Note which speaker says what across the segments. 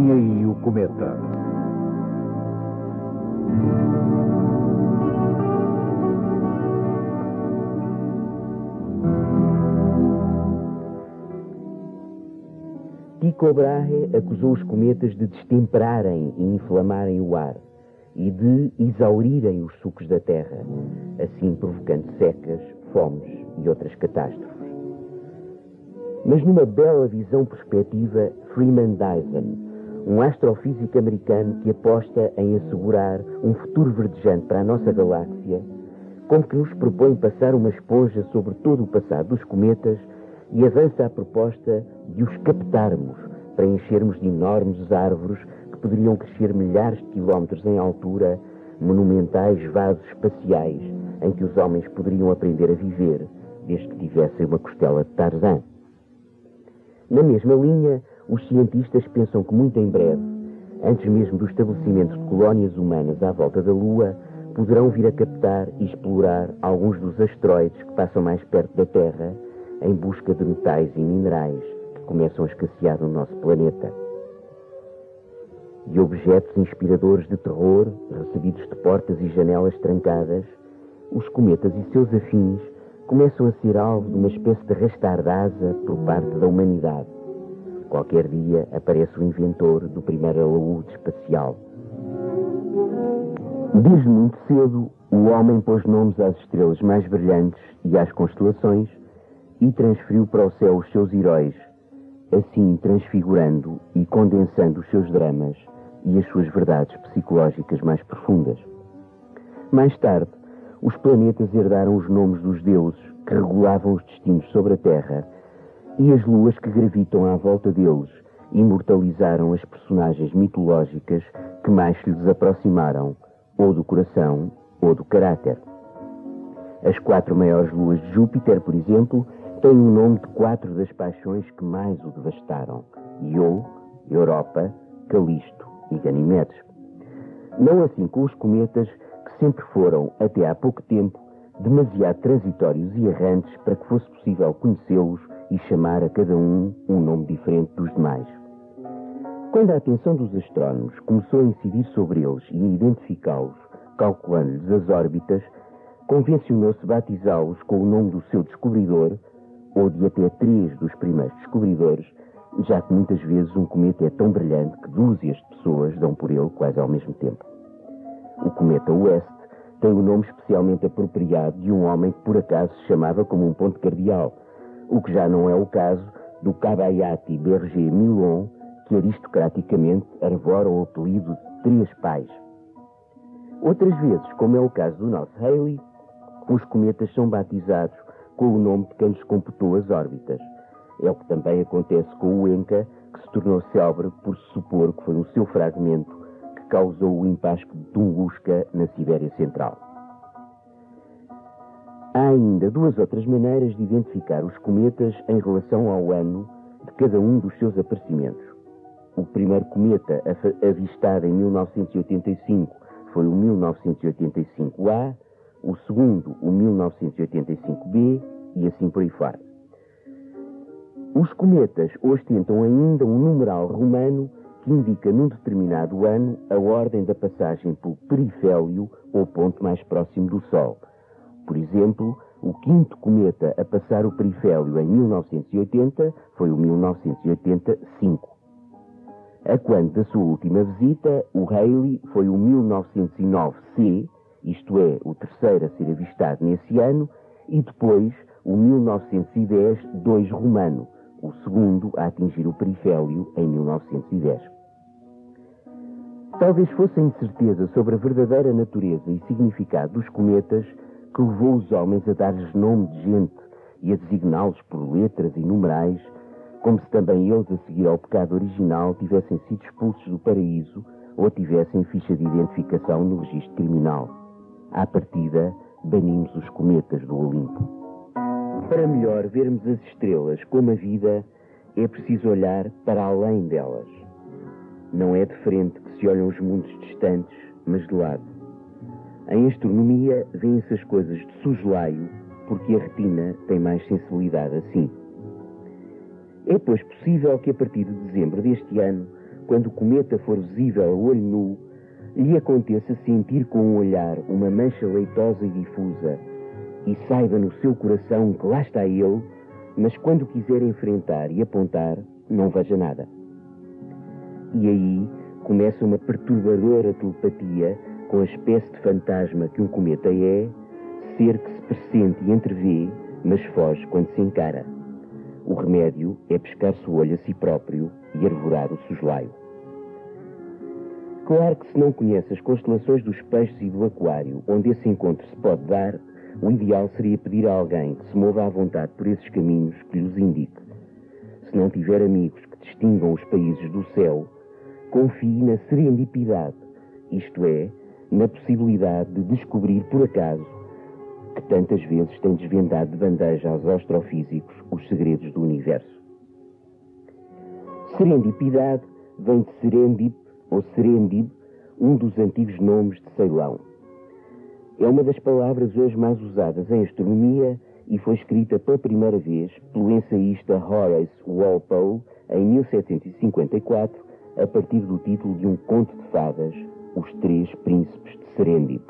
Speaker 1: Vem aí o cometa.
Speaker 2: Tycho Brahe acusou os cometas de destemperarem e inflamarem o ar e de exaurirem os sucos da Terra, assim provocando secas, fomes e outras catástrofes. Mas numa bela visão perspectiva, Freeman Dyson, um astrofísico americano que aposta em assegurar um futuro verdejante para a nossa galáxia, como que nos propõe passar uma esponja sobre todo o passado dos cometas e avança a proposta de os captarmos para enchermos de enormes árvores que poderiam crescer milhares de quilómetros em altura, monumentais vasos espaciais em que os homens poderiam aprender a viver, desde que tivessem uma costela de Tarzan. Na mesma linha, os cientistas pensam que muito em breve, antes mesmo do estabelecimento de colónias humanas à volta da Lua, poderão vir a captar e explorar alguns dos asteroides que passam mais perto da Terra em busca de metais e minerais que começam a escassear no nosso planeta. E objetos inspiradores de terror, recebidos de portas e janelas trancadas, os cometas e seus afins começam a ser alvo de uma espécie de rastardasa por parte da humanidade. Qualquer dia aparece o inventor do primeiro alaúde espacial. Desde muito cedo, o homem pôs nomes às estrelas mais brilhantes e às constelações e transferiu para o céu os seus heróis, assim transfigurando e condensando os seus dramas e as suas verdades psicológicas mais profundas. Mais tarde, os planetas herdaram os nomes dos deuses que regulavam os destinos sobre a Terra e as luas que gravitam à volta deles imortalizaram as personagens mitológicas que mais se lhes aproximaram, ou do coração ou do caráter. As quatro maiores luas de Júpiter, por exemplo, tem o nome de quatro das paixões que mais o devastaram: Io, Europa, Calisto e Ganimedes. Não assim com os cometas, que sempre foram, até há pouco tempo, demasiado transitórios e errantes para que fosse possível conhecê-los e chamar a cada um um nome diferente dos demais. Quando a atenção dos astrónomos começou a incidir sobre eles e a identificá-los, calculando-lhes as órbitas, convencionou-se batizá-los com o nome do seu descobridor ou de até três dos primeiros descobridores, já que muitas vezes um cometa é tão brilhante que dúzias de pessoas dão por ele quase ao mesmo tempo. O cometa West tem o nome especialmente apropriado de um homem que por acaso se chamava como um ponto cardeal, o que já não é o caso do Cabayati Berger Milon, que aristocraticamente arvora o apelido de Três Pais. Outras vezes, como é o caso do nosso Halley, os cometas são batizados com o nome de quem lhes computou as órbitas. É o que também acontece com o Enca, que se tornou célebre por se supor que foi um seu fragmento que causou o impasco de Tunguska na Sibéria Central. Há ainda duas outras maneiras de identificar os cometas em relação ao ano de cada um dos seus aparecimentos. O primeiro cometa avistado em 1985 foi o 1985A, o segundo, o 1985b, e assim por aí fora. Os cometas ostentam ainda um numeral romano que indica num determinado ano a ordem da passagem pelo perifélio ou ponto mais próximo do Sol. Por exemplo, o quinto cometa a passar o perifélio em 1980 foi o 1985. A quanto da sua última visita, o Halley foi o 1909C, isto é, o terceiro a ser avistado nesse ano, e depois o 1910-2 romano, o segundo a atingir o perifélio em 1910. Talvez fosse a incerteza sobre a verdadeira natureza e significado dos cometas que levou os homens a dar-lhes nome de gente e a designá-los por letras e numerais, como se também eles, a seguir ao pecado original, tivessem sido expulsos do paraíso ou tivessem ficha de identificação no registro criminal. À partida, banimos os cometas do Olimpo. Para melhor vermos as estrelas como a vida, é preciso olhar para além delas. Não é de frente que se olham os mundos distantes, mas de lado. Em astronomia, vêem-se as coisas de soslaio, porque a retina tem mais sensibilidade assim. É, pois, possível que a partir de dezembro deste ano quando o cometa for visível a olho nu, lhe aconteça sentir com o um olhar uma mancha leitosa e difusa e saiba no seu coração que lá está ele, mas quando quiser enfrentar e apontar, não veja nada. E aí começa uma perturbadora telepatia com a espécie de fantasma que um cometa é, ser que se pressente e entrevê, mas foge quando se encara. O remédio é pescar-se o olho a si próprio e arvorar o soslaio. Claro que se não conhece as constelações dos peixes e do aquário, onde esse encontro se pode dar, o ideal seria pedir a alguém que se mova à vontade por esses caminhos que lhes indique. Se não tiver amigos que distingam os países do céu, confie na serendipidade, isto é, na possibilidade de descobrir por acaso que tantas vezes tem desvendado de bandeja aos astrofísicos os segredos do universo. Serendipidade vem de serendip ou serendib, um dos antigos nomes de Ceilão. É uma das palavras hoje mais usadas em astronomia e foi escrita pela primeira vez pelo ensaísta Horace Walpole em 1754 a partir do título de um conto de fadas, Os Três Príncipes de Serendip.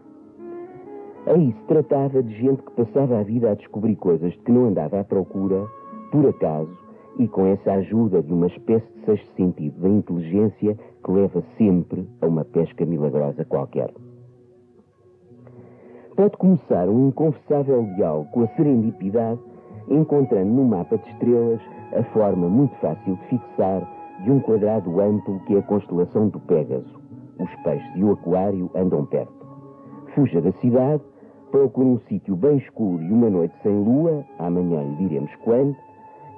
Speaker 2: Aí se tratava de gente que passava a vida a descobrir coisas de que não andava à procura, por acaso, e com essa ajuda de uma espécie de sexto sentido da inteligência que leva sempre a uma pesca milagrosa qualquer. Pode começar um inconfessável diálogo com a serendipidade, encontrando no mapa de estrelas a forma muito fácil de fixar de um quadrado amplo que é a constelação do Pégaso. Os peixes e o aquário andam perto. Fuja da cidade, procura um sítio bem escuro e uma noite sem lua, amanhã lhe diremos quando,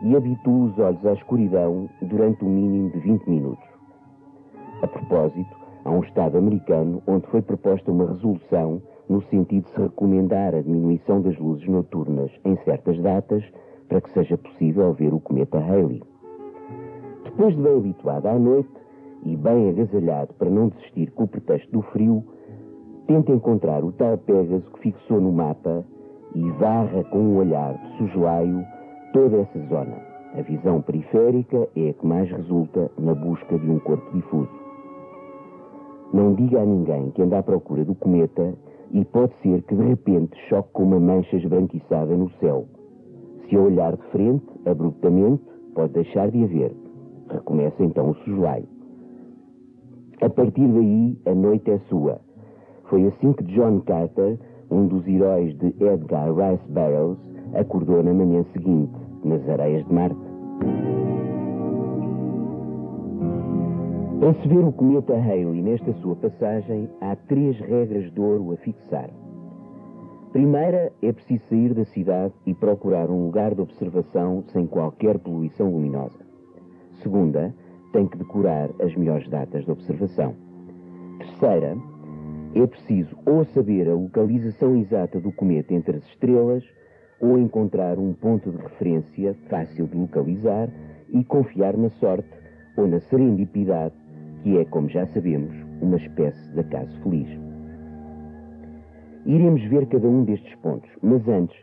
Speaker 2: e habitua os olhos à escuridão durante um mínimo de 20 minutos. A propósito, há um Estado americano onde foi proposta uma resolução no sentido de se recomendar a diminuição das luzes noturnas em certas datas para que seja possível ver o cometa Halley. Depois de bem habituado à noite e bem agasalhado para não desistir com o pretexto do frio, tenta encontrar o tal Pégaso que fixou no mapa e varra com um olhar de sugelaio toda essa zona. A visão periférica é a que mais resulta na busca de um corpo difuso. Não diga a ninguém que anda à procura do cometa e pode ser que de repente choque com uma mancha esbranquiçada no céu. Se olhar de frente, abruptamente, pode deixar de haver. Recomeça então o soslaio. A partir daí, a noite é sua. Foi assim que John Carter, um dos heróis de Edgar Rice Burroughs, acordou na manhã seguinte, nas areias de Marte. Para se ver o cometa Halley nesta sua passagem, há três regras de ouro a fixar. Primeira, é preciso sair da cidade e procurar um lugar de observação sem qualquer poluição luminosa. Segunda, tem que decorar as melhores datas de observação. Terceira, é preciso ou saber a localização exata do cometa entre as estrelas, ou encontrar um ponto de referência fácil de localizar e confiar na sorte ou na serendipidade, que é, como já sabemos, uma espécie de acaso feliz. Iremos ver cada um destes pontos, mas antes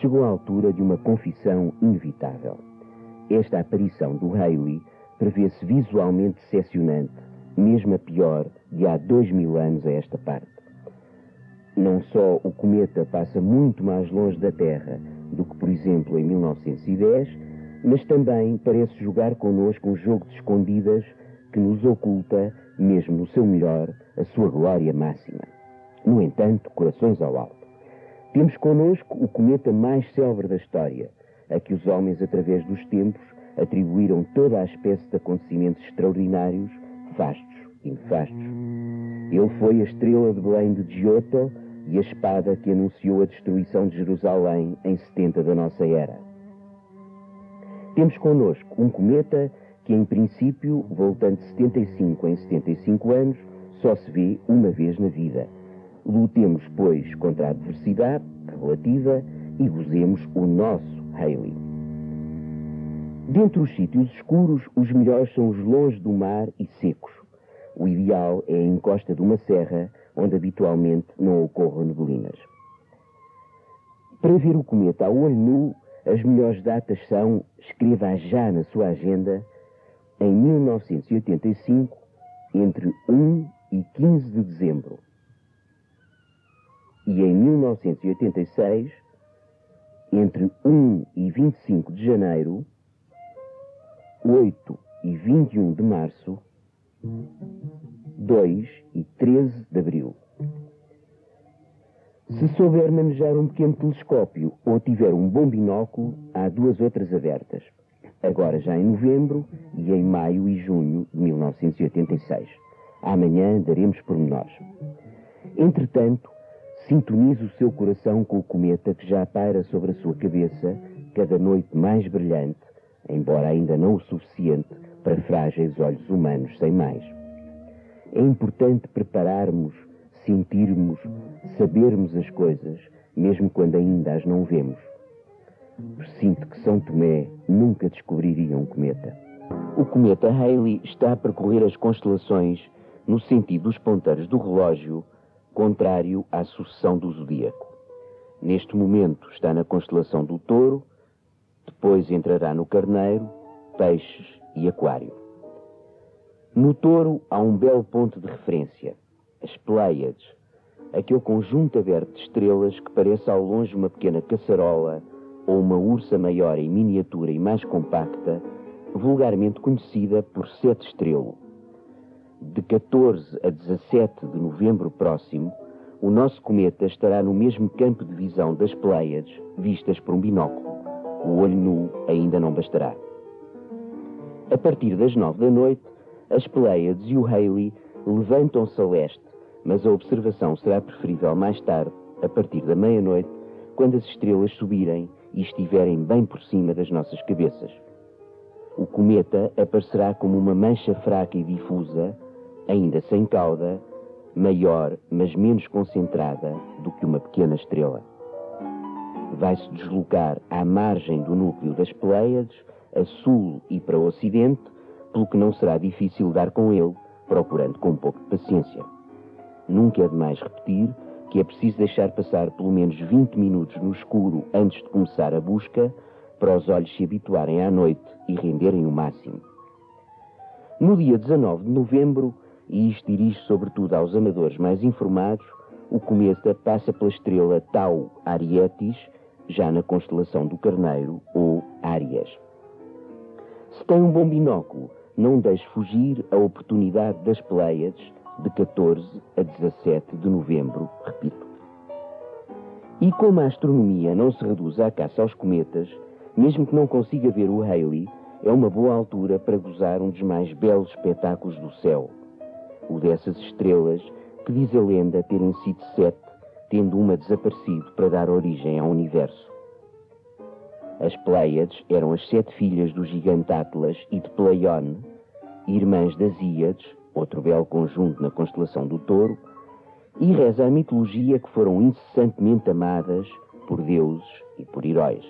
Speaker 2: chegou a altura de uma confissão inevitável. Esta aparição do Halley prevê-se visualmente decepcionante, mesmo a pior de há dois mil anos a esta parte. Não só o cometa passa muito mais longe da Terra do que, por exemplo, em 1910, mas também parece jogar connosco um jogo de escondidas que nos oculta, mesmo no seu melhor, a sua glória máxima. No entanto, corações ao alto. Temos connosco o cometa mais célebre da história, a que os homens, através dos tempos, atribuíram toda a espécie de acontecimentos extraordinários, fastos e nefastos. Ele foi a estrela de Belém de Giotto e a espada que anunciou a destruição de Jerusalém em 70 da nossa era. Temos connosco um cometa que, em princípio, voltando de 75 em 75 anos, só se vê uma vez na vida. Lutemos, pois, contra a adversidade relativa e gozemos o nosso Haley. Dentre os sítios escuros, os melhores são os longe do mar e secos. O ideal é a encosta de uma serra, onde habitualmente não ocorram neblinas. Para ver o cometa a olho nu, as melhores datas são, escreva já na sua agenda, em 1985 entre 1 e 15 de dezembro. E em 1986, entre 1 e 25 de janeiro, 8 e 21 de março, 2 e 13 de abril. Se souber manejar um pequeno telescópio ou tiver um bom binóculo, há duas outras abertas. Agora já em novembro e em maio e junho de 1986. Amanhã daremos pormenores. Entretanto, sintonize o seu coração com o cometa que já paira sobre a sua cabeça, cada noite mais brilhante, embora ainda não o suficiente para frágeis olhos humanos sem mais. É importante prepararmos sentirmos, sabermos as coisas, mesmo quando ainda as não vemos. Sinto que São Tomé nunca descobriria um cometa. O cometa Halley está a percorrer as constelações no sentido dos ponteiros do relógio, contrário à sucessão do zodíaco. Neste momento está na constelação do Touro, depois entrará no Carneiro, Peixes e Aquário. No Touro há um belo ponto de referência as Pleiades, aquele conjunto aberto de estrelas que parece ao longe uma pequena caçarola ou uma ursa maior em miniatura e mais compacta, vulgarmente conhecida por Sete Estrelo. De 14 a 17 de novembro próximo, o nosso cometa estará no mesmo campo de visão das Pleiades, vistas por um binóculo. O olho nu ainda não bastará. A partir das nove da noite, as Pleiades e o Halley levantam-se a leste mas a observação será preferível mais tarde, a partir da meia-noite, quando as estrelas subirem e estiverem bem por cima das nossas cabeças. O cometa aparecerá como uma mancha fraca e difusa, ainda sem cauda, maior, mas menos concentrada do que uma pequena estrela. Vai-se deslocar à margem do núcleo das Pleiades, a sul e para o ocidente, pelo que não será difícil dar com ele, procurando com um pouco de paciência. Nunca é demais repetir que é preciso deixar passar pelo menos 20 minutos no escuro antes de começar a busca para os olhos se habituarem à noite e renderem o máximo. No dia 19 de novembro, e isto dirige sobretudo aos amadores mais informados, o cometa passa pela estrela Tau Arietis, já na constelação do Carneiro, ou Árias. Se tem um bom binóculo, não deixe fugir a oportunidade das Pleiades de 14 a 17 de novembro, repito. E como a astronomia não se reduz à caça aos cometas, mesmo que não consiga ver o Halley, é uma boa altura para gozar um dos mais belos espetáculos do céu. O dessas estrelas que diz a lenda terem sido sete, tendo uma desaparecido para dar origem ao universo. As Pleiades eram as sete filhas do gigante Atlas e de Pleione, irmãs das Íades, outro belo conjunto na constelação do Touro, e reza a mitologia que foram incessantemente amadas por deuses e por heróis.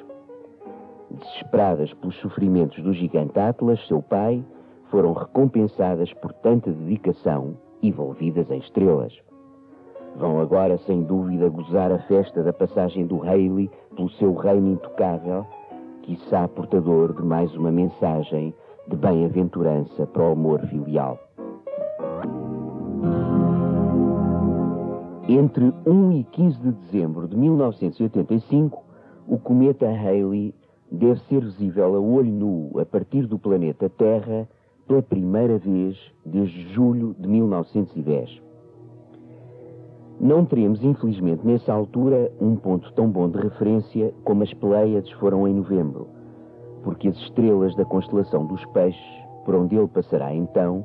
Speaker 2: Desesperadas pelos sofrimentos do gigante Atlas, seu pai, foram recompensadas por tanta dedicação e envolvidas em estrelas. Vão agora, sem dúvida, gozar a festa da passagem do Haley pelo seu reino intocável, quiçá portador de mais uma mensagem de bem-aventurança para o amor filial. Entre 1 e 15 de dezembro de 1985, o cometa Halley deve ser visível a olho nu a partir do planeta Terra pela primeira vez desde julho de 1910. Não teremos, infelizmente, nessa altura, um ponto tão bom de referência como as Pleiades foram em novembro, porque as estrelas da constelação dos peixes, por onde ele passará então,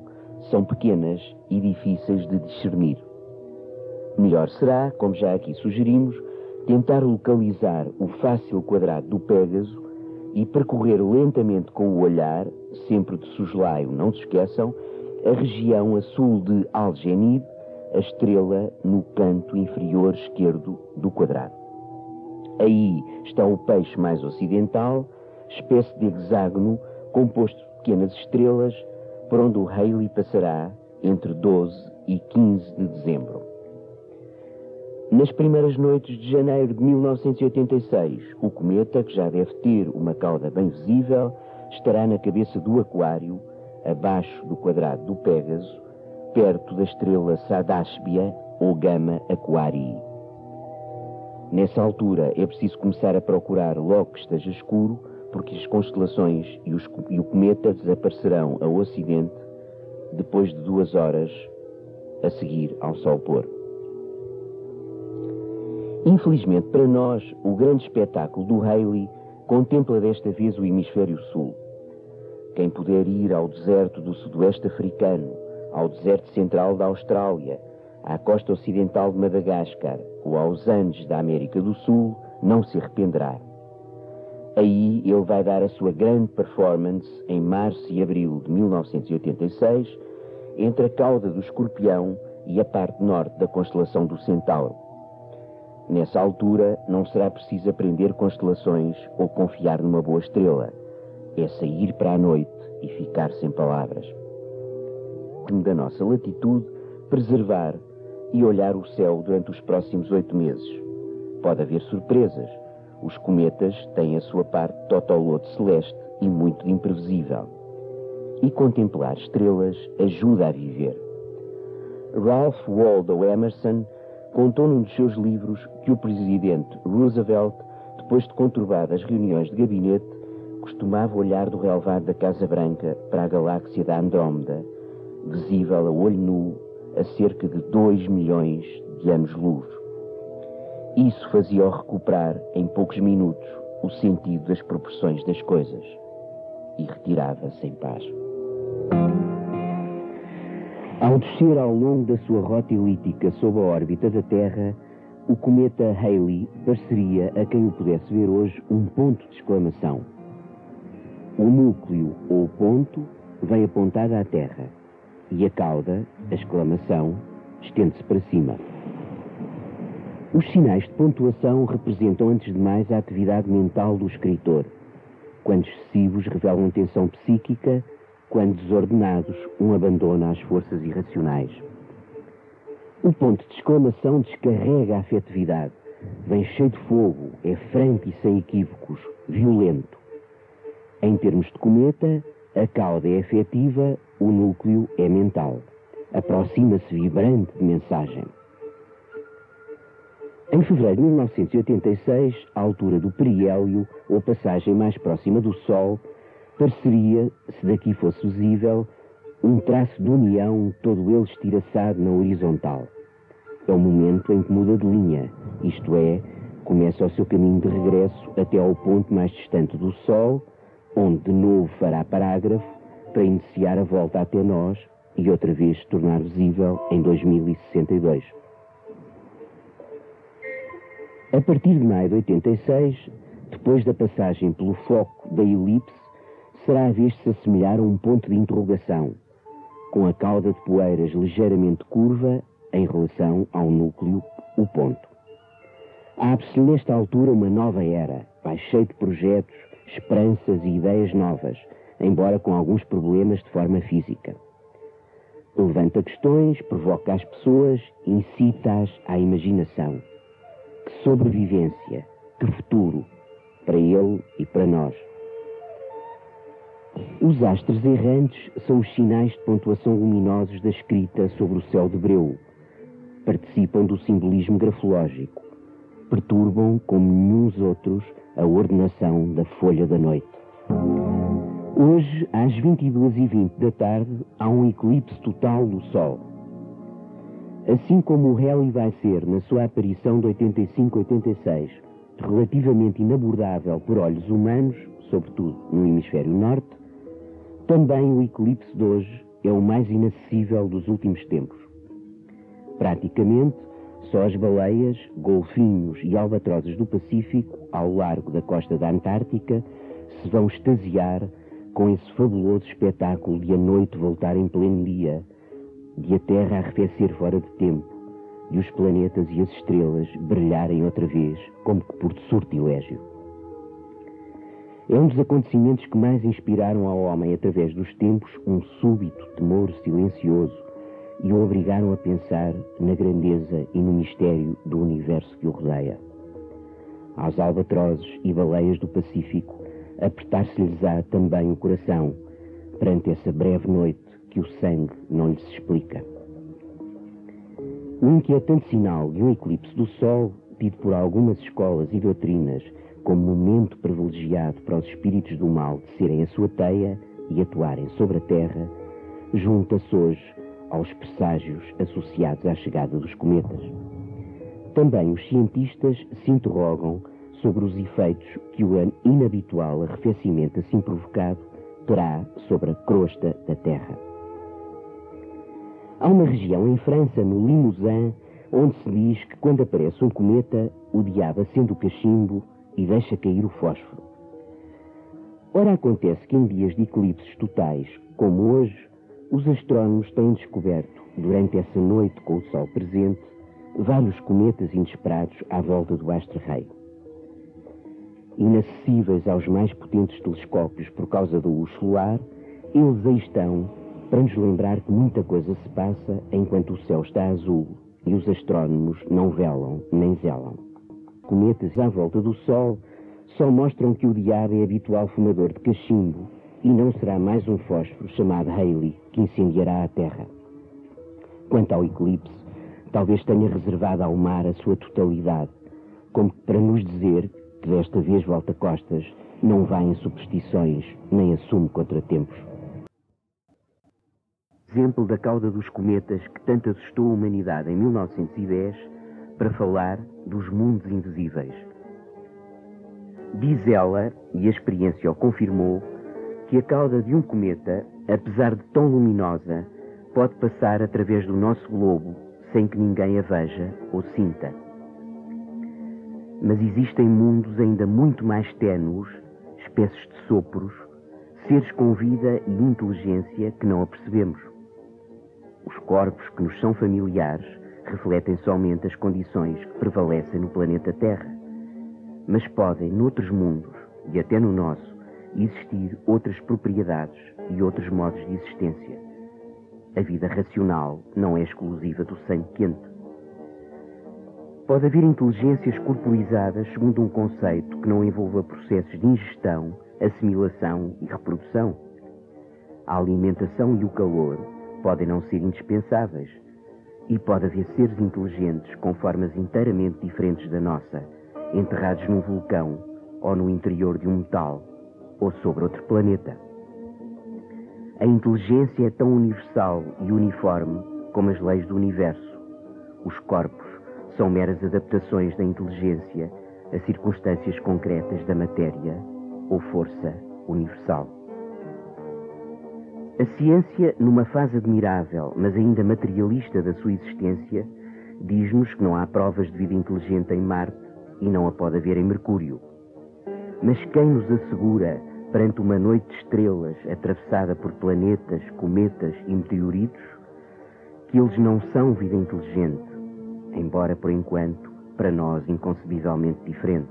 Speaker 2: são pequenas e difíceis de discernir. Melhor será, como já aqui sugerimos, tentar localizar o fácil quadrado do Pégaso e percorrer lentamente com o olhar, sempre de soslaio, não se esqueçam, a região a sul de Algenib, a estrela no canto inferior esquerdo do quadrado. Aí está o peixe mais ocidental, espécie de hexágono composto de pequenas estrelas, por onde o Haley passará entre 12 e 15 de dezembro. Nas primeiras noites de janeiro de 1986, o cometa, que já deve ter uma cauda bem visível, estará na cabeça do Aquário, abaixo do quadrado do Pégaso, perto da estrela Sadashbia ou Gama Aquarii. Nessa altura é preciso começar a procurar logo que esteja escuro, porque as constelações e, os, e o cometa desaparecerão ao ocidente depois de duas horas a seguir ao sol pôr. Infelizmente para nós, o grande espetáculo do Haley contempla desta vez o hemisfério sul. Quem puder ir ao deserto do sudoeste africano, ao deserto central da Austrália, à costa ocidental de Madagascar ou aos Andes da América do Sul, não se arrependerá. Aí ele vai dar a sua grande performance em março e abril de 1986, entre a cauda do escorpião e a parte norte da constelação do Centauro. Nessa altura, não será preciso aprender constelações ou confiar numa boa estrela. É sair para a noite e ficar sem palavras. Da nossa latitude, preservar e olhar o céu durante os próximos oito meses. Pode haver surpresas. Os cometas têm a sua parte totolote celeste e muito imprevisível. E contemplar estrelas ajuda a viver. Ralph Waldo Emerson contou num dos seus livros que o presidente Roosevelt, depois de conturbadas reuniões de gabinete, costumava olhar do relevado da Casa Branca para a galáxia da Andrómeda, visível a olho nu a cerca de 2 milhões de anos-luz. Isso fazia-o recuperar em poucos minutos o sentido das proporções das coisas e retirava-se em paz. Ao descer ao longo da sua rota elíptica sob a órbita da Terra, o cometa Halley pareceria a quem o pudesse ver hoje um ponto de exclamação. O núcleo ou ponto vem apontado à Terra e a cauda, a exclamação, estende-se para cima. Os sinais de pontuação representam antes de mais a atividade mental do escritor. Quando excessivos revelam tensão psíquica, quando desordenados, um abandona às forças irracionais. O ponto de exclamação descarrega a afetividade. Vem cheio de fogo, é franco e sem equívocos, violento. Em termos de cometa, a cauda é afetiva, o núcleo é mental. Aproxima-se vibrante de mensagem. Em fevereiro de 1986, à altura do periélio, ou passagem mais próxima do Sol, pareceria, se daqui fosse visível, um traço de união todo ele estiraçado na horizontal. É o momento em que muda de linha, isto é, começa o seu caminho de regresso até ao ponto mais distante do Sol, onde de novo fará parágrafo para iniciar a volta até nós e outra vez se tornar visível em 2062. A partir de maio de 86, depois da passagem pelo foco da elipse, será a vez de se assemelhar a um ponto de interrogação, com a cauda de poeiras ligeiramente curva em relação ao núcleo, o ponto. Abre-se nesta altura uma nova era, vai cheio de projetos, esperanças e ideias novas, embora com alguns problemas de forma física. Levanta questões, provoca as pessoas, incita-as à imaginação. Que sobrevivência, que futuro, para ele e para nós. Os astros errantes são os sinais de pontuação luminosos da escrita sobre o céu de Breu. Participam do simbolismo grafológico. Perturbam, como nenhum outros, a ordenação da folha da noite. Hoje, às 22h20 da tarde, há um eclipse total do Sol. Assim como o Halley vai ser, na sua aparição de 85-86, relativamente inabordável por olhos humanos, sobretudo no hemisfério norte, também o eclipse de hoje é o mais inacessível dos últimos tempos. Praticamente, só as baleias, golfinhos e albatrozes do Pacífico, ao largo da costa da Antártica, se vão extasiar com esse fabuloso espetáculo de a noite voltar em pleno dia, de a Terra arrefecer fora de tempo, de os planetas e as estrelas brilharem outra vez, como que por sortilégio. É um dos acontecimentos que mais inspiraram ao homem, através dos tempos, um súbito temor silencioso e o obrigaram a pensar na grandeza e no mistério do universo que o rodeia. Aos albatrozes e baleias do Pacífico, apertar-se-lhes-á também o coração perante essa breve noite que o sangue não lhes explica. O inquietante sinal de um eclipse do Sol, tido por algumas escolas e doutrinas como momento privilegiado para os espíritos do mal serem a sua teia e atuarem sobre a Terra, junta-se hoje aos presságios associados à chegada dos cometas. Também os cientistas se interrogam sobre os efeitos que o inabitual arrefecimento assim provocado terá sobre a crosta da Terra. Há uma região em França, no Limousin, onde se diz que quando aparece um cometa, o diabo acende o cachimbo e deixa cair o fósforo. Ora, acontece que em dias de eclipses totais, como hoje, os astrónomos têm descoberto, durante essa noite com o Sol presente, vários cometas inesperados à volta do astro-rei. Inacessíveis aos mais potentes telescópios por causa do luz solar, eles aí estão para nos lembrar que muita coisa se passa enquanto o céu está azul e os astrónomos não velam nem zelam. Cometas à volta do Sol só mostram que o diabo é habitual fumador de cachimbo e não será mais um fósforo chamado Halley que incendiará a Terra. Quanto ao eclipse, talvez tenha reservado ao mar a sua totalidade, como para nos dizer que desta vez volta costas, não vai em superstições nem assume contratempos exemplo da cauda dos cometas que tanto assustou a humanidade em 1910 para falar dos mundos invisíveis. Diz ela, e a experiência o confirmou, que a cauda de um cometa, apesar de tão luminosa, pode passar através do nosso globo sem que ninguém a veja ou sinta. Mas existem mundos ainda muito mais ténuos, espécies de sopros, seres com vida e inteligência que não apercebemos. Os corpos que nos são familiares refletem somente as condições que prevalecem no planeta Terra. Mas podem, noutros mundos, e até no nosso, existir outras propriedades e outros modos de existência. A vida racional não é exclusiva do sangue quente. Pode haver inteligências corporizadas segundo um conceito que não envolva processos de ingestão, assimilação e reprodução. A alimentação e o calor podem não ser indispensáveis. E pode haver seres inteligentes com formas inteiramente diferentes da nossa, enterrados num vulcão, ou no interior de um metal, ou sobre outro planeta. A inteligência é tão universal e uniforme como as leis do universo. Os corpos são meras adaptações da inteligência a circunstâncias concretas da matéria ou força universal. A ciência, numa fase admirável, mas ainda materialista da sua existência, diz-nos que não há provas de vida inteligente em Marte e não a pode haver em Mercúrio. Mas quem nos assegura, perante uma noite de estrelas atravessada por planetas, cometas e meteoritos, que eles não são vida inteligente, embora por enquanto para nós inconcebivelmente diferente?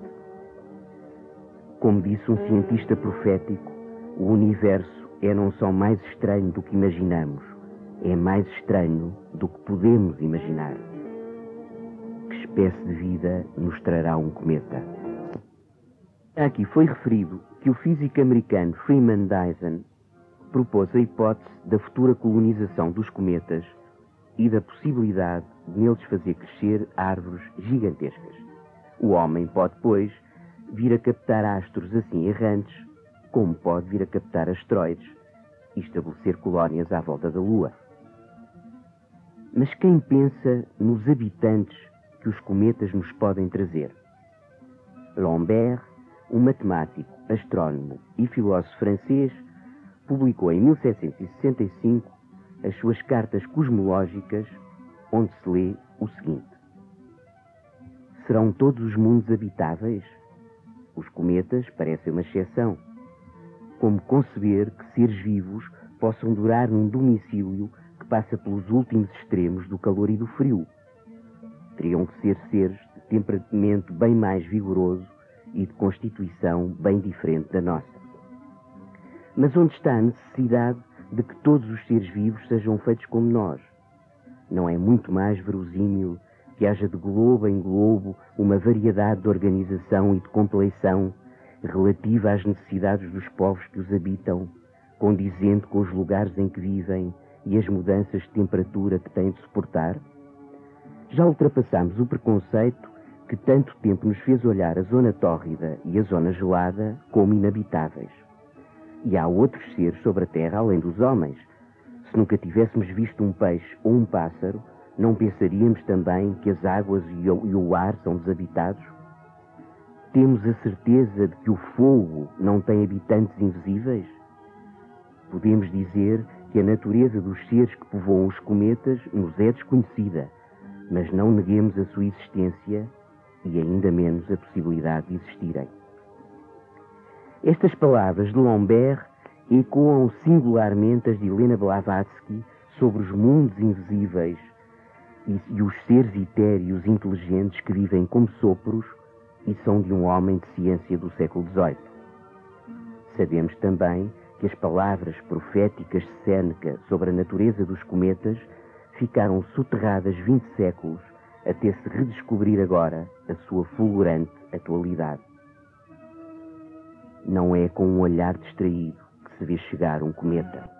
Speaker 2: Como disse um cientista profético, o universo é não só mais estranho do que imaginamos, é mais estranho do que podemos imaginar. Que espécie de vida nos trará um cometa? Aqui foi referido que o físico americano Freeman Dyson propôs a hipótese da futura colonização dos cometas e da possibilidade de neles fazer crescer árvores gigantescas. O homem pode, pois, vir a captar astros assim errantes como pode vir a captar asteroides e estabelecer colónias à volta da Lua. Mas quem pensa nos habitantes que os cometas nos podem trazer? Lambert, um matemático, astrónomo e filósofo francês, publicou em 1765 as suas cartas cosmológicas, onde se lê o seguinte: Serão todos os mundos habitáveis? Os cometas parecem uma exceção como conceber que seres vivos possam durar num domicílio que passa pelos últimos extremos do calor e do frio. Teriam que ser seres de temperamento bem mais vigoroso e de constituição bem diferente da nossa. Mas onde está a necessidade de que todos os seres vivos sejam feitos como nós? Não é muito mais verosímil que haja de globo em globo uma variedade de organização e de compleição relativa às necessidades dos povos que os habitam, condizente com os lugares em que vivem e as mudanças de temperatura que têm de suportar? Já ultrapassamos o preconceito que tanto tempo nos fez olhar a zona tórrida e a zona gelada como inabitáveis. E há outros seres sobre a Terra além dos homens. Se nunca tivéssemos visto um peixe ou um pássaro, não pensaríamos também que as águas e o ar são desabitados? Temos a certeza de que o fogo não tem habitantes invisíveis? Podemos dizer que a natureza dos seres que povoam os cometas nos é desconhecida, mas não neguemos a sua existência e ainda menos a possibilidade de existirem. Estas palavras de Lombert ecoam singularmente as de Helena Blavatsky sobre os mundos invisíveis e, e os seres etéreos inteligentes que vivem como sopros e são de um homem de ciência do século XVIII. Sabemos também que as palavras proféticas de Sêneca sobre a natureza dos cometas ficaram soterradas 20 séculos até se redescobrir agora a sua fulgurante atualidade. Não é com um olhar distraído que se vê chegar um cometa.